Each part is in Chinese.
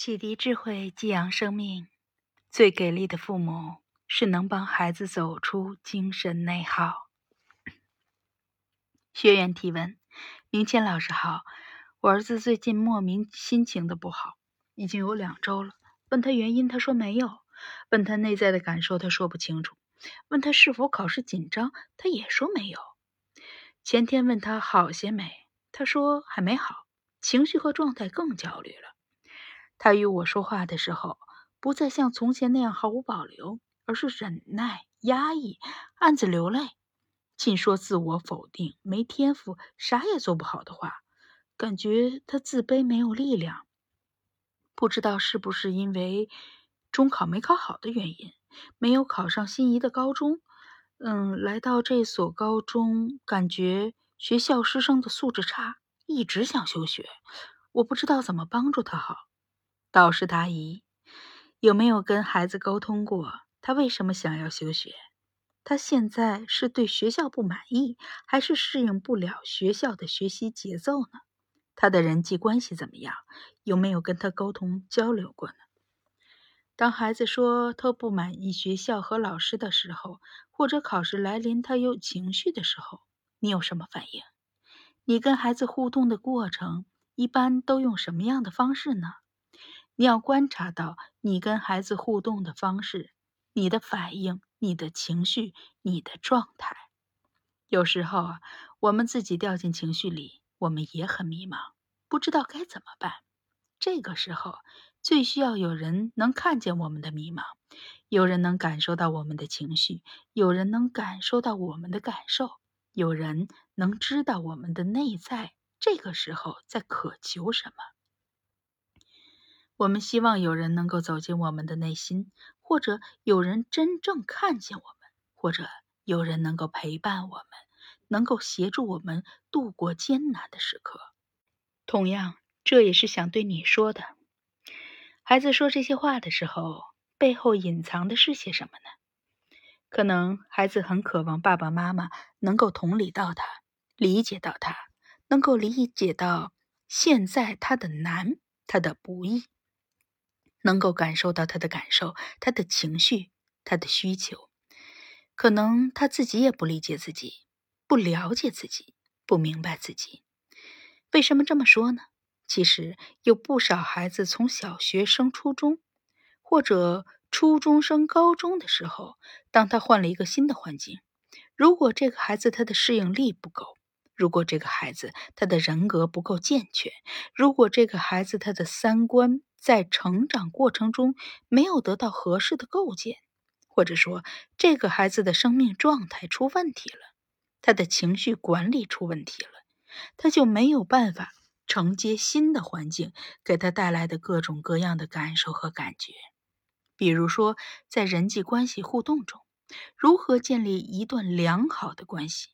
启迪智慧，激扬生命。最给力的父母是能帮孩子走出精神内耗。学员提问：明谦老师好，我儿子最近莫名心情的不好，已经有两周了。问他原因，他说没有；问他内在的感受，他说不清楚；问他是否考试紧张，他也说没有。前天问他好些没，他说还没好，情绪和状态更焦虑了。他与我说话的时候，不再像从前那样毫无保留，而是忍耐、压抑、暗自流泪，尽说自我否定、没天赋、啥也做不好的话，感觉他自卑、没有力量。不知道是不是因为中考没考好的原因，没有考上心仪的高中。嗯，来到这所高中，感觉学校师生的素质差，一直想休学。我不知道怎么帮助他好。导师答疑：有没有跟孩子沟通过？他为什么想要休学？他现在是对学校不满意，还是适应不了学校的学习节奏呢？他的人际关系怎么样？有没有跟他沟通交流过呢？当孩子说他不满意学校和老师的时候，或者考试来临他有情绪的时候，你有什么反应？你跟孩子互动的过程一般都用什么样的方式呢？你要观察到你跟孩子互动的方式，你的反应、你的情绪、你的状态。有时候啊，我们自己掉进情绪里，我们也很迷茫，不知道该怎么办。这个时候，最需要有人能看见我们的迷茫，有人能感受到我们的情绪，有人能感受到我们的感受，有人能知道我们的内在。这个时候在渴求什么？我们希望有人能够走进我们的内心，或者有人真正看见我们，或者有人能够陪伴我们，能够协助我们度过艰难的时刻。同样，这也是想对你说的。孩子说这些话的时候，背后隐藏的是些什么呢？可能孩子很渴望爸爸妈妈能够同理到他，理解到他，能够理解到现在他的难，他的不易。能够感受到他的感受，他的情绪，他的需求，可能他自己也不理解自己，不了解自己，不明白自己。为什么这么说呢？其实有不少孩子从小学升初中，或者初中升高中的时候，当他换了一个新的环境，如果这个孩子他的适应力不够，如果这个孩子他的人格不够健全，如果这个孩子他的三观，在成长过程中没有得到合适的构建，或者说这个孩子的生命状态出问题了，他的情绪管理出问题了，他就没有办法承接新的环境给他带来的各种各样的感受和感觉。比如说，在人际关系互动中，如何建立一段良好的关系，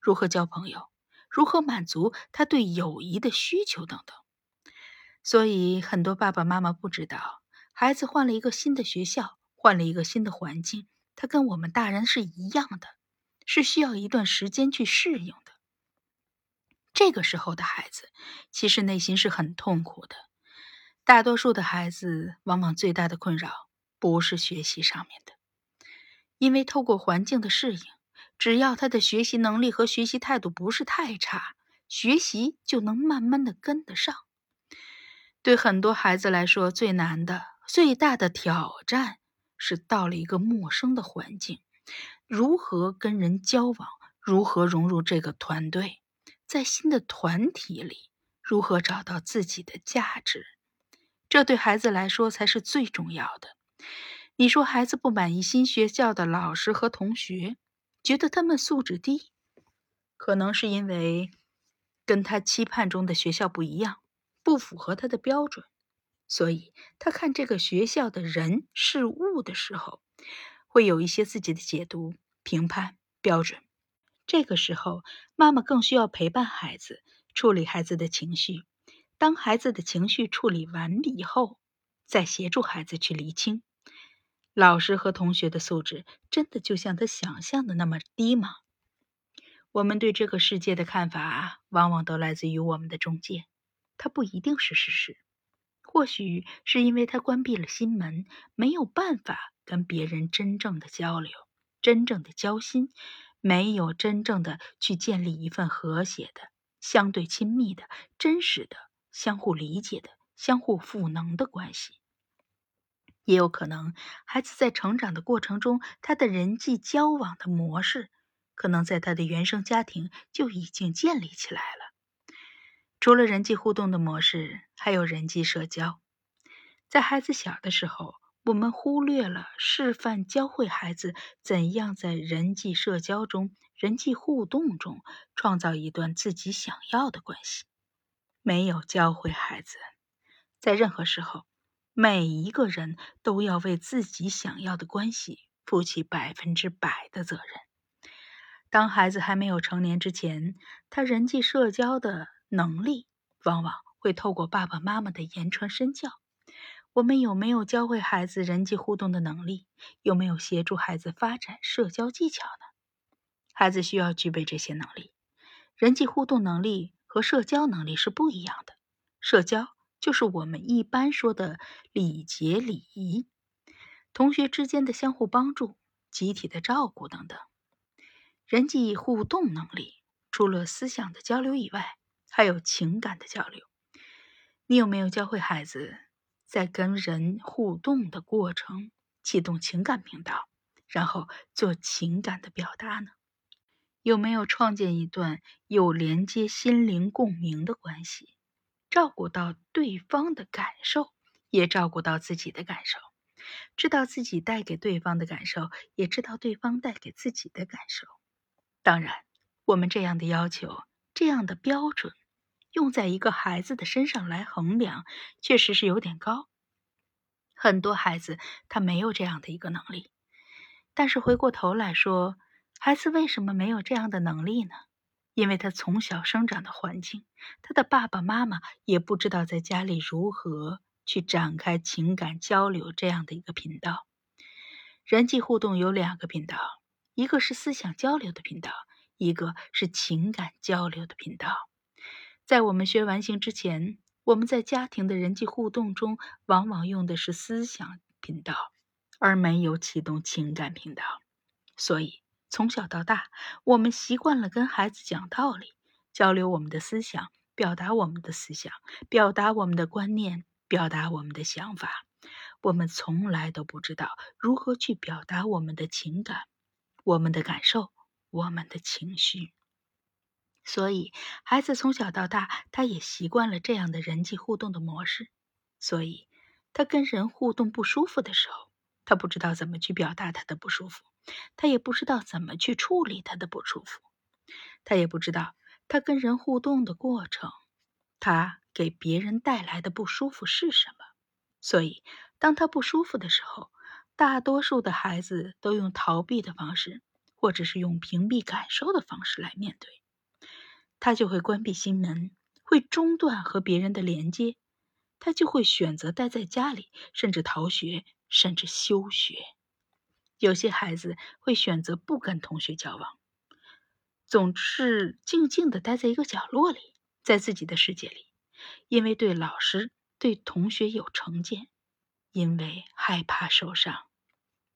如何交朋友，如何满足他对友谊的需求等等。所以，很多爸爸妈妈不知道，孩子换了一个新的学校，换了一个新的环境，他跟我们大人是一样的，是需要一段时间去适应的。这个时候的孩子，其实内心是很痛苦的。大多数的孩子，往往最大的困扰不是学习上面的，因为透过环境的适应，只要他的学习能力和学习态度不是太差，学习就能慢慢的跟得上。对很多孩子来说，最难的、最大的挑战是到了一个陌生的环境，如何跟人交往，如何融入这个团队，在新的团体里，如何找到自己的价值，这对孩子来说才是最重要的。你说孩子不满意新学校的老师和同学，觉得他们素质低，可能是因为跟他期盼中的学校不一样。不符合他的标准，所以他看这个学校的人事物的时候，会有一些自己的解读、评判标准。这个时候，妈妈更需要陪伴孩子，处理孩子的情绪。当孩子的情绪处理完以后，再协助孩子去厘清。老师和同学的素质真的就像他想象的那么低吗？我们对这个世界的看法，往往都来自于我们的中介。它不一定是事实。或许是因为他关闭了心门，没有办法跟别人真正的交流、真正的交心，没有真正的去建立一份和谐的、相对亲密的、真实的、相互理解的、相互赋能的关系。也有可能，孩子在成长的过程中，他的人际交往的模式，可能在他的原生家庭就已经建立起来了。除了人际互动的模式，还有人际社交。在孩子小的时候，我们忽略了示范教会孩子怎样在人际社交中、人际互动中创造一段自己想要的关系，没有教会孩子在任何时候。每一个人都要为自己想要的关系负起百分之百的责任。当孩子还没有成年之前，他人际社交的能力往往会透过爸爸妈妈的言传身教。我们有没有教会孩子人际互动的能力？有没有协助孩子发展社交技巧呢？孩子需要具备这些能力。人际互动能力和社交能力是不一样的。社交。就是我们一般说的礼节礼仪，同学之间的相互帮助、集体的照顾等等。人际互动能力除了思想的交流以外，还有情感的交流。你有没有教会孩子在跟人互动的过程启动情感频道，然后做情感的表达呢？有没有创建一段有连接心灵共鸣的关系？照顾到对方的感受，也照顾到自己的感受，知道自己带给对方的感受，也知道对方带给自己的感受。当然，我们这样的要求、这样的标准，用在一个孩子的身上来衡量，确实是有点高。很多孩子他没有这样的一个能力，但是回过头来说，孩子为什么没有这样的能力呢？因为他从小生长的环境，他的爸爸妈妈也不知道在家里如何去展开情感交流这样的一个频道。人际互动有两个频道，一个是思想交流的频道，一个是情感交流的频道。在我们学完形之前，我们在家庭的人际互动中，往往用的是思想频道，而没有启动情感频道，所以。从小到大，我们习惯了跟孩子讲道理，交流我们的思想，表达我们的思想，表达我们的观念，表达我们的想法。我们从来都不知道如何去表达我们的情感、我们的感受、我们的情绪。所以，孩子从小到大，他也习惯了这样的人际互动的模式。所以，他跟人互动不舒服的时候，他不知道怎么去表达他的不舒服。他也不知道怎么去处理他的不舒服，他也不知道他跟人互动的过程，他给别人带来的不舒服是什么。所以，当他不舒服的时候，大多数的孩子都用逃避的方式，或者是用屏蔽感受的方式来面对，他就会关闭心门，会中断和别人的连接，他就会选择待在家里，甚至逃学，甚至休学。有些孩子会选择不跟同学交往，总是静静的待在一个角落里，在自己的世界里，因为对老师、对同学有成见，因为害怕受伤。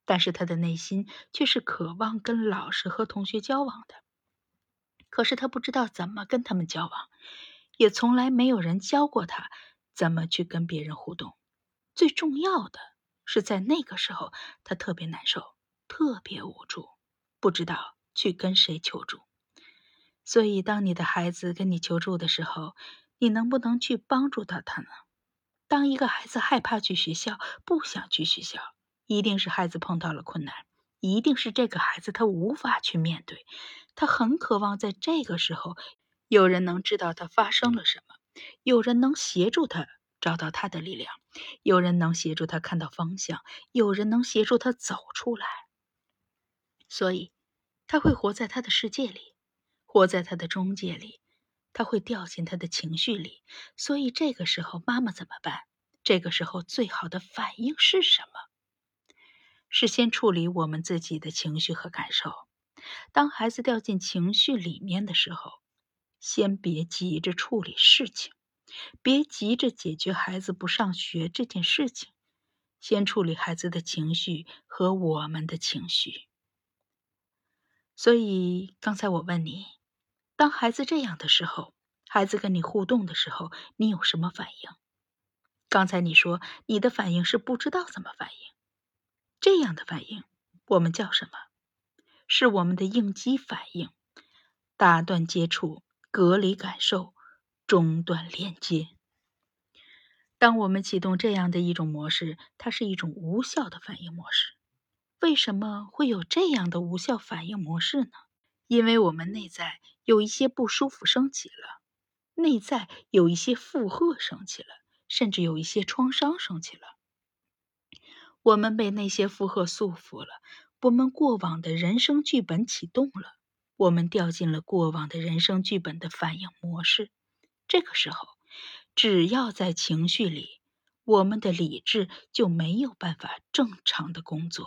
但是他的内心却是渴望跟老师和同学交往的，可是他不知道怎么跟他们交往，也从来没有人教过他怎么去跟别人互动。最重要的。是在那个时候，他特别难受，特别无助，不知道去跟谁求助。所以，当你的孩子跟你求助的时候，你能不能去帮助到他呢？当一个孩子害怕去学校，不想去学校，一定是孩子碰到了困难，一定是这个孩子他无法去面对，他很渴望在这个时候有人能知道他发生了什么，有人能协助他。找到他的力量，有人能协助他看到方向，有人能协助他走出来。所以，他会活在他的世界里，活在他的中介里，他会掉进他的情绪里。所以，这个时候妈妈怎么办？这个时候最好的反应是什么？是先处理我们自己的情绪和感受。当孩子掉进情绪里面的时候，先别急着处理事情。别急着解决孩子不上学这件事情，先处理孩子的情绪和我们的情绪。所以刚才我问你，当孩子这样的时候，孩子跟你互动的时候，你有什么反应？刚才你说你的反应是不知道怎么反应，这样的反应我们叫什么？是我们的应激反应，打断接触，隔离感受，中断连接。当我们启动这样的一种模式，它是一种无效的反应模式。为什么会有这样的无效反应模式呢？因为我们内在有一些不舒服升起了，内在有一些负荷升起了。甚至有一些创伤升起了，我们被那些负荷束缚了，我们过往的人生剧本启动了，我们掉进了过往的人生剧本的反应模式。这个时候，只要在情绪里，我们的理智就没有办法正常的工作。